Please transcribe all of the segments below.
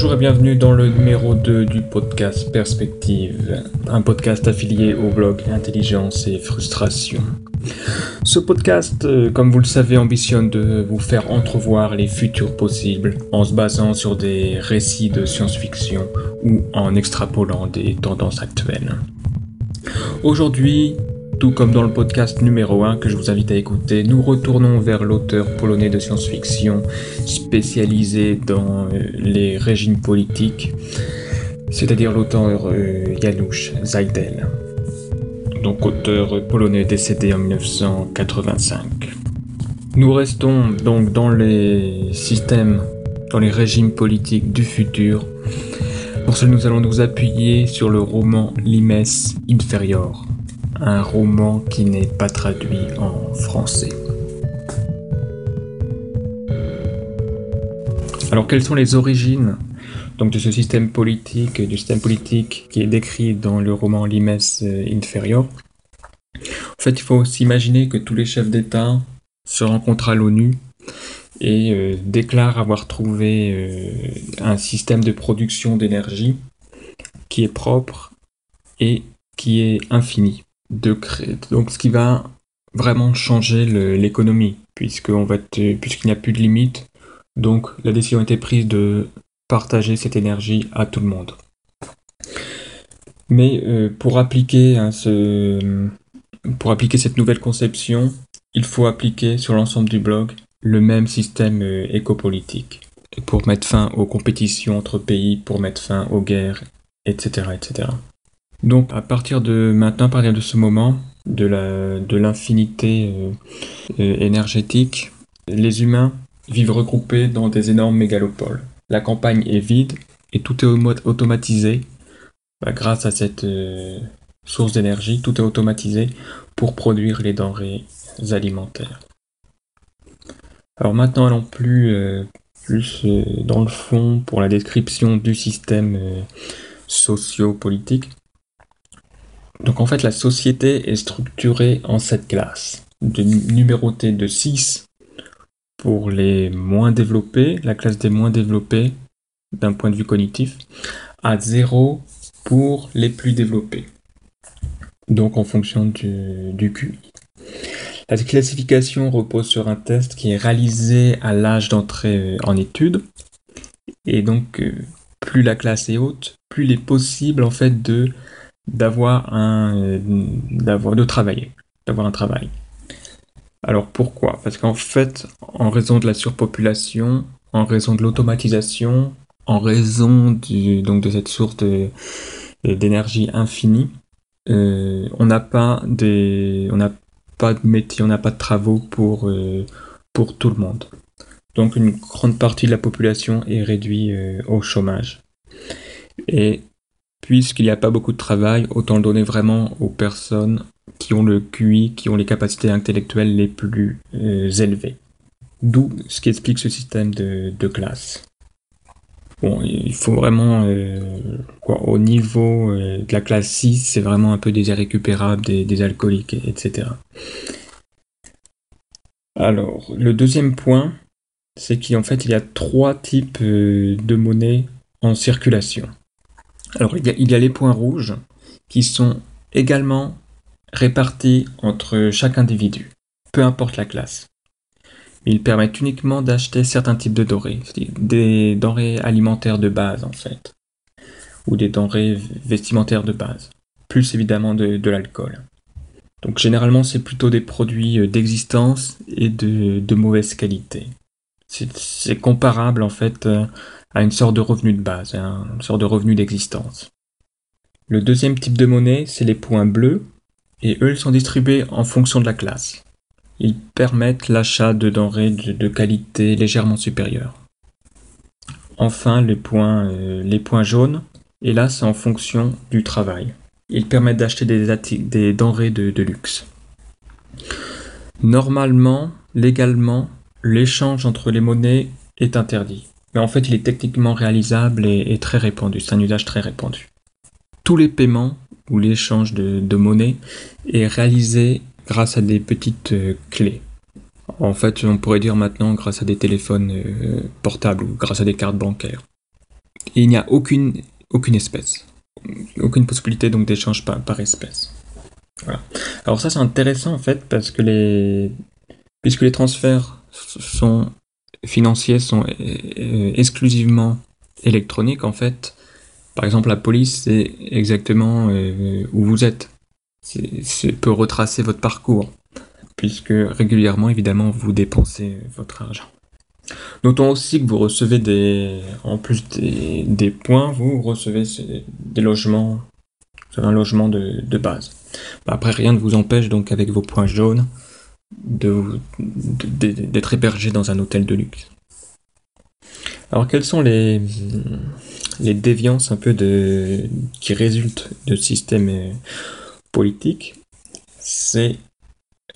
Bonjour et bienvenue dans le numéro 2 du podcast Perspective, un podcast affilié au blog Intelligence et Frustration. Ce podcast, euh, comme vous le savez, ambitionne de vous faire entrevoir les futurs possibles en se basant sur des récits de science-fiction ou en extrapolant des tendances actuelles. Aujourd'hui, tout comme dans le podcast numéro 1 que je vous invite à écouter, nous retournons vers l'auteur polonais de science-fiction spécialisé dans euh, les régimes politiques, c'est-à-dire l'auteur euh, Janusz Zajdel, donc auteur polonais décédé en 1985. Nous restons donc dans les systèmes, dans les régimes politiques du futur. Pour cela, nous allons nous appuyer sur le roman Limes Inferior un roman qui n'est pas traduit en français. Alors quelles sont les origines de ce système politique, du système politique qui est décrit dans le roman Limes Inferior? En fait, il faut s'imaginer que tous les chefs d'État se rencontrent à l'ONU et euh, déclarent avoir trouvé euh, un système de production d'énergie qui est propre et qui est infini de créer, donc ce qui va vraiment changer l'économie, puisqu'on va puisqu'il n'y a plus de limite. Donc la décision a été prise de partager cette énergie à tout le monde. Mais euh, pour appliquer hein, ce, pour appliquer cette nouvelle conception, il faut appliquer sur l'ensemble du blog le même système euh, écopolitique pour mettre fin aux compétitions entre pays, pour mettre fin aux guerres, etc., etc. Donc à partir de maintenant, à partir de ce moment, de la de l'infinité euh, euh, énergétique, les humains vivent regroupés dans des énormes mégalopoles. La campagne est vide et tout est automatisé bah, grâce à cette euh, source d'énergie. Tout est automatisé pour produire les denrées alimentaires. Alors maintenant, allons plus plus dans le fond pour la description du système socio-politique. Donc en fait, la société est structurée en sept classes, de numérotées de 6 pour les moins développés, la classe des moins développés d'un point de vue cognitif, à 0 pour les plus développés. Donc en fonction du, du QI. La classification repose sur un test qui est réalisé à l'âge d'entrée en études. Et donc, euh, plus la classe est haute, plus il est possible en fait de d'avoir un euh, d'avoir de travailler, d'avoir un travail. Alors pourquoi? Parce qu'en fait, en raison de la surpopulation, en raison de l'automatisation, en raison du, donc de cette source d'énergie infinie, euh, on n'a pas des, on n'a pas de métier, on n'a pas de travaux pour euh, pour tout le monde. Donc une grande partie de la population est réduite au chômage. Et Puisqu'il n'y a pas beaucoup de travail, autant le donner vraiment aux personnes qui ont le QI, qui ont les capacités intellectuelles les plus euh, élevées. D'où ce qui explique ce système de, classe. Bon, il faut vraiment, euh, au niveau euh, de la classe 6, c'est vraiment un peu des irrécupérables, des, des alcooliques, etc. Alors, le deuxième point, c'est qu'en fait, il y a trois types de monnaies en circulation. Alors il y, a, les points rouges qui sont également répartis entre chaque individu, peu importe la classe. Ils permettent uniquement d'acheter certains types de denrées, des denrées alimentaires de base en fait, ou des denrées vestimentaires de base, plus évidemment de, l'alcool. Donc généralement c'est plutôt des produits euh, d'existence et de, mauvaise qualité. C'est comparable en fait euh, à une sorte de revenu de base, une sorte de revenu d'existence. Le deuxième type de monnaie, c'est les points bleus, et eux, ils sont distribués en fonction de la classe. Ils permettent l'achat de denrées de, qualité légèrement supérieure. Enfin, les points, euh, les points jaunes, et là, c'est en fonction du travail. Ils permettent d'acheter des, denrées de, de luxe. Normalement, légalement, l'échange entre les monnaies est interdit. En fait, il est techniquement réalisable et, très répandu. C'est un usage très répandu. Tous les paiements ou l'échange de, monnaie est réalisé grâce à des petites euh, clés. En fait, on pourrait dire maintenant grâce à des téléphones euh, portables ou grâce à des cartes bancaires. Il n'y a aucune, aucune espèce. Aucune possibilité donc d'échange par, par espèce. Voilà. Alors ça c'est intéressant en fait parce que les puisque les transferts sont financiers sont euh, exclusivement électroniques en fait. Par exemple la police c'est exactement euh, où vous êtes. C'est peut retracer votre parcours puisque régulièrement évidemment vous dépensez votre argent. Notons aussi que vous recevez des, en plus des, des points, vous recevez des logements, un logement de, de base. Bah, après, rien ne vous empêche donc avec vos points jaunes d'être hébergé dans un hôtel de luxe. Alors quelles sont les, déviances un peu de, qui résultent de système euh, politique? C'est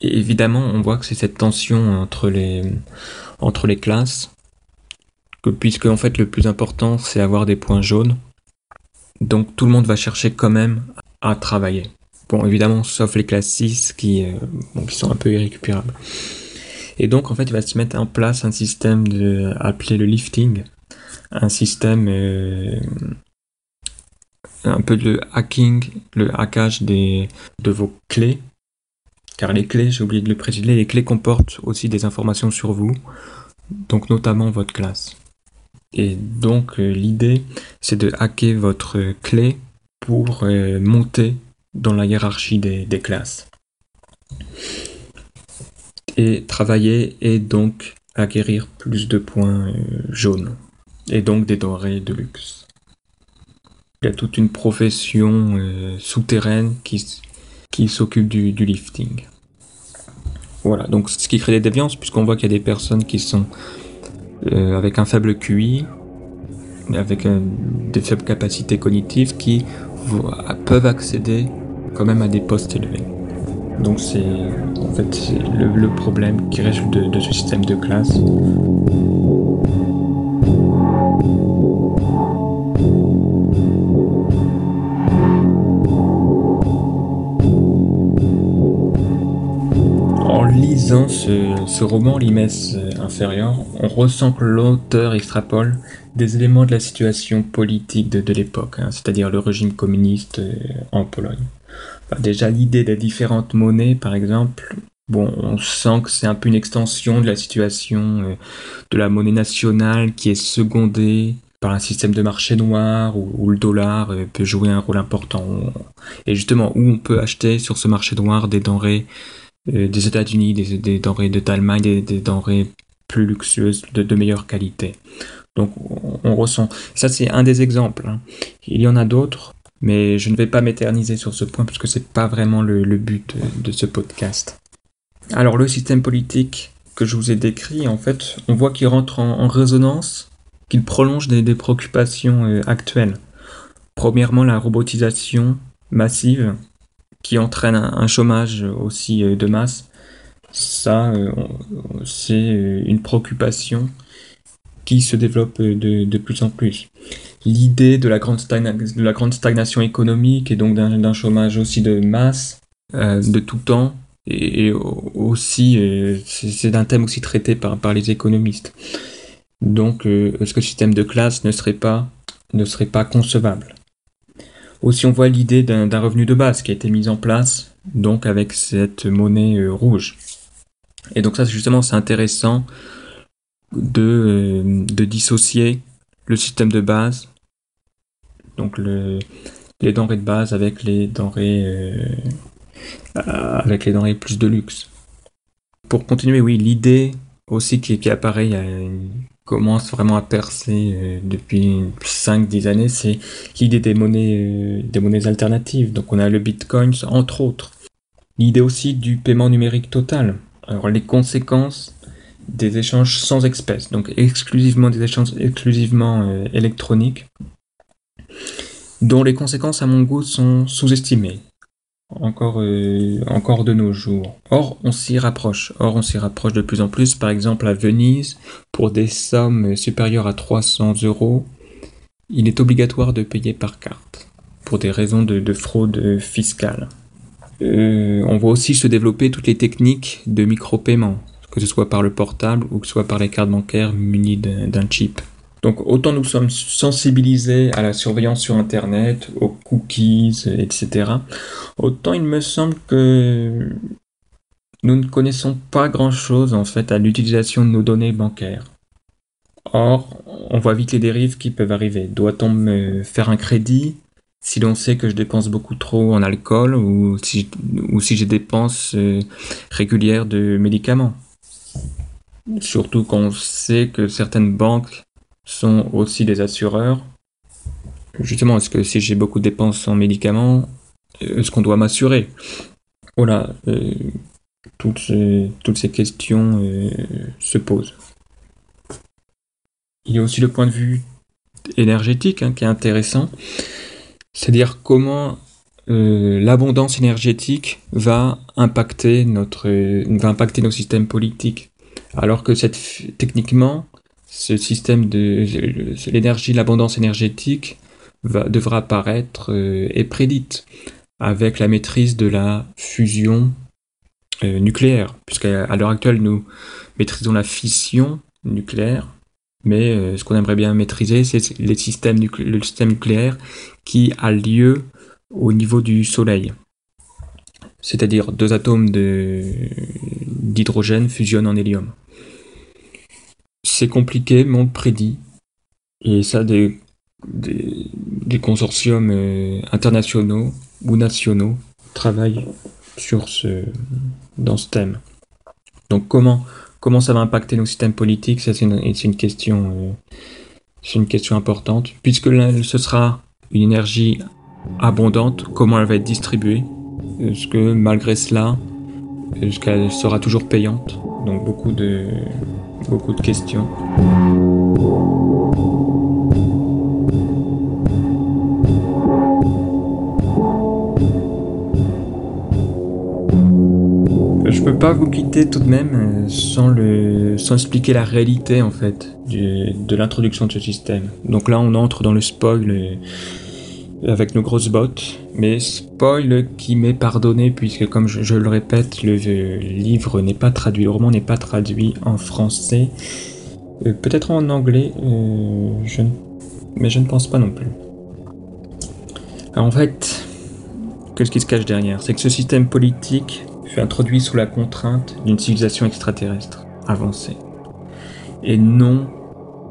évidemment, on voit que c'est cette tension entre les, entre les classes, que puisque en fait le plus important c'est avoir des points jaunes, donc tout le monde va chercher quand même à travailler. Bon, évidemment, sauf les classes 6 qui, euh, qui sont un peu irrécupérables. Et donc, en fait, il va se mettre en place un système de, appelé le lifting, un système euh, un peu de hacking, le hackage des, de vos clés. Car les clés, j'ai oublié de le préciser, les clés comportent aussi des informations sur vous, donc notamment votre classe. Et donc, euh, l'idée, c'est de hacker votre clé pour monter dans la hiérarchie des, classes. Et travailler et donc acquérir plus de points euh, jaunes et donc des denrées de luxe. Il y a toute une profession euh, souterraine qui, qui s'occupe du, lifting. Voilà, donc ce qui crée des déviances, puisqu'on voit qu'il y a des personnes qui sont euh, avec un faible QI, avec des faibles capacités cognitives, qui peuvent accéder quand même à des postes élevés. Donc c'est en fait le, problème qui résulte de, ce système de classe. En lisant ce, roman L'Imesse inférieure, on ressent que l'auteur extrapole des éléments de la situation politique de, l'époque, hein, c'est-à-dire le régime communiste euh, en Pologne déjà l'idée des différentes monnaies, par exemple, bon, on sent que c'est un peu une extension de la situation euh, de la monnaie nationale qui est secondée par un système de marché noir où, le dollar euh, peut jouer un rôle important. Et justement, où on peut acheter sur ce marché noir des denrées euh, des États-Unis, des, denrées de d'Allemagne, des, denrées plus luxueuses, de, meilleure qualité. Donc on, ressent. Ça c'est un des exemples. Hein. Il y en a d'autres. Mais je ne vais pas m'éterniser sur ce point parce que c'est pas vraiment le, but de, ce podcast. Alors le système politique que je vous ai décrit, en fait, on voit qu'il rentre en, résonance, qu'il prolonge des, préoccupations euh, actuelles. Premièrement, la robotisation massive qui entraîne un, chômage aussi euh, de masse. Ça, euh, c'est une préoccupation qui se développe de plus en plus l'idée de, la grande stagnation économique et donc d'un chômage aussi de masse, euh, de tout temps, et, aussi, euh, c'est un thème aussi traité par, les économistes. Donc, euh, le système de classe ne serait pas, ne serait pas concevable? Aussi, on voit l'idée d'un revenu de base qui a été mis en place, donc avec cette monnaie rouge. Et donc ça, justement, c'est intéressant de, de dissocier le système de base donc le, les denrées de base avec les denrées euh, avec les denrées plus de luxe. Pour continuer, oui, l'idée aussi qui, qui apparaît, commence vraiment à percer euh, depuis 5-10 années, c'est l'idée des monnaies, euh, des monnaies alternatives. Donc on a le Bitcoin, entre autres. L'idée aussi du paiement numérique total. Alors les conséquences des échanges sans espèces, donc exclusivement des échanges exclusivement électroniques, dont les conséquences à mon goût sont sous-estimées, encore, euh, encore de nos jours. Or, on s'y rapproche. Or, on s'y rapproche de plus en plus. Par exemple, à Venise, pour des sommes supérieures à 300 euros, il est obligatoire de payer par carte, pour des raisons de, fraude fiscale. Euh, on voit aussi se développer toutes les techniques de micro-paiement, que ce soit par le portable ou que ce soit par les cartes bancaires munies d'un chip. Donc autant nous sommes sensibilisés à la surveillance sur Internet, aux cookies, etc., autant il me semble que nous ne connaissons pas grand-chose en fait à l'utilisation de nos données bancaires. Or, on voit vite les dérives qui peuvent arriver. Doit-on me faire un crédit si l'on sait que je dépense beaucoup trop en alcool ou si, ou si j'ai dépenses euh, régulières de médicaments? Surtout quand on sait que certaines banques sont aussi des assureurs. Justement, est-ce que si j'ai beaucoup de dépenses en médicaments, est-ce qu'on doit m'assurer? Voilà, euh, toutes, ces, questions euh, se posent. Il y a aussi le point de vue énergétique hein, qui est intéressant, c'est-à-dire comment euh, l'abondance énergétique va impacter va impacter nos systèmes politiques alors que cette techniquement ce système de l'énergie, l'abondance énergétique va, devra apparaître euh, et prédite avec la maîtrise de la fusion euh, nucléaire, puisqu'à l'heure actuelle nous maîtrisons la fission nucléaire, mais euh, ce qu'on aimerait bien maîtriser, c'est le système nucléaire qui a lieu au niveau du Soleil. C'est-à-dire deux atomes d'hydrogène fusionnent en hélium c'est compliqué, mais on prédit. Et ça, des, des, consortiums euh, internationaux ou nationaux travaillent sur ce, dans ce thème. Donc comment, comment ça va impacter nos systèmes politiques? Ça, c'est une, une, question, euh, c'est une question importante. Puisque ce sera une énergie abondante, comment elle va être distribuée? Est-ce que malgré cela, est-ce qu'elle sera toujours payante? Donc beaucoup de, beaucoup de questions. Je peux pas vous quitter tout de même euh, sans, le, sans expliquer la réalité en fait de l'introduction de ce système. Donc là on entre dans le spoil avec nos grosses bottes, mais spoil qui m'est pardonné puisque comme je, le répète, le, livre n'est pas traduit, le roman n'est pas traduit en français, euh, peut-être en anglais, euh, je mais je ne pense pas non plus. En fait, qu'est-ce qui se cache derrière? C'est que ce système politique fut introduit sous la contrainte d'une civilisation extraterrestre avancée, et non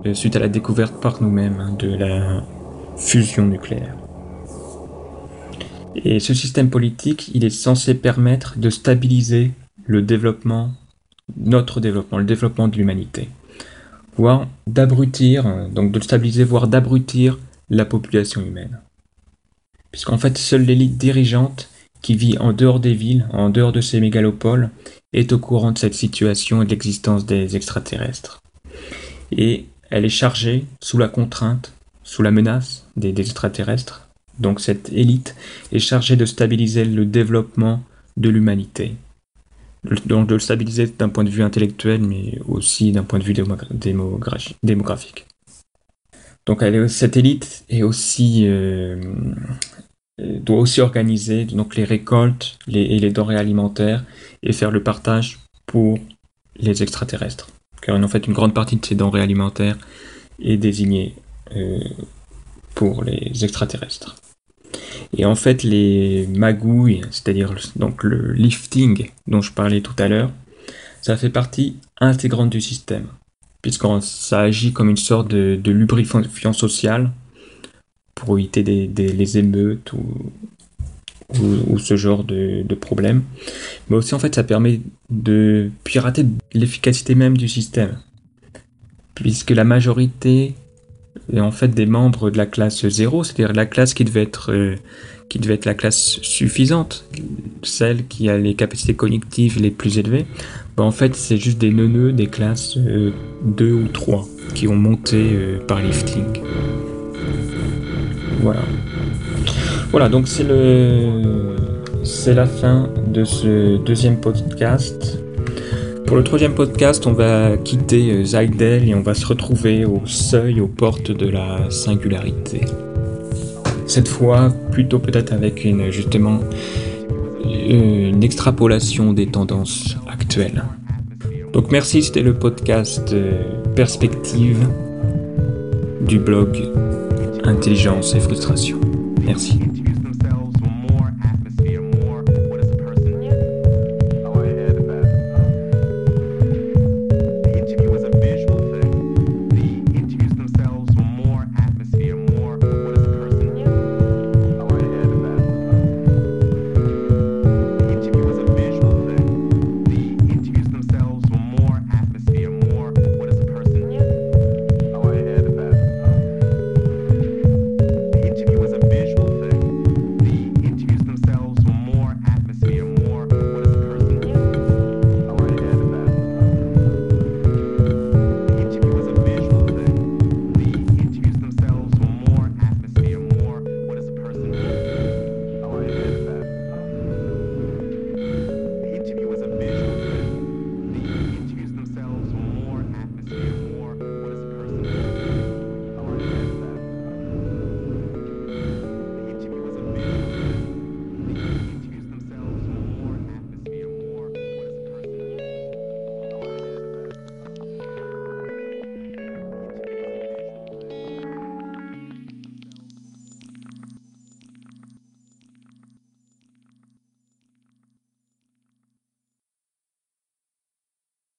euh, suite à la découverte par nous-mêmes hein, de la fusion nucléaire. Et ce système politique, il est censé permettre de stabiliser le développement, notre développement, le développement de l'humanité. Voire d'abrutir, donc de stabiliser, voire d'abrutir la population humaine. Puisqu'en fait, seule l'élite dirigeante qui vit en dehors des villes, en dehors de ces mégalopoles, est au courant de cette situation et de l'existence des extraterrestres. Et elle est chargée, sous la contrainte, sous la menace des extraterrestres, donc cette élite est chargée de stabiliser le développement de l'humanité. Donc de le stabiliser d'un point de vue intellectuel, mais aussi d'un point de vue démographique. Donc cette élite aussi, euh, doit aussi organiser les récoltes et les denrées alimentaires et faire le partage pour les extraterrestres. Car en fait, une grande partie de ces denrées alimentaires est désignée euh, pour les extraterrestres. Et en fait, les magouilles, c'est-à-dire donc le lifting dont je parlais tout à l'heure, ça fait partie intégrante du système, puisque ça agit comme une sorte de, lubrifiant social pour éviter les émeutes ou, ce genre de, de problèmes. Mais aussi, en fait, ça permet de pirater l'efficacité même du système, puisque la majorité en fait des membres de la classe 0, c'est-à-dire la classe qui devait être euh, qui devait être la classe suffisante, celle qui a les capacités cognitives les plus élevées, bah en fait c'est juste des neuneux des classes 2 euh, ou 3 qui ont monté euh, par lifting. Voilà. Voilà, donc c'est le c'est la fin de ce deuxième podcast. Pour le troisième podcast, on va quitter euh, Zydel et on va se retrouver au seuil, aux portes de la singularité. Cette fois, plutôt peut-être avec une, justement une extrapolation des tendances actuelles. Donc merci, c'était le podcast euh, Perspective. du blog Intelligence et Frustration. Merci.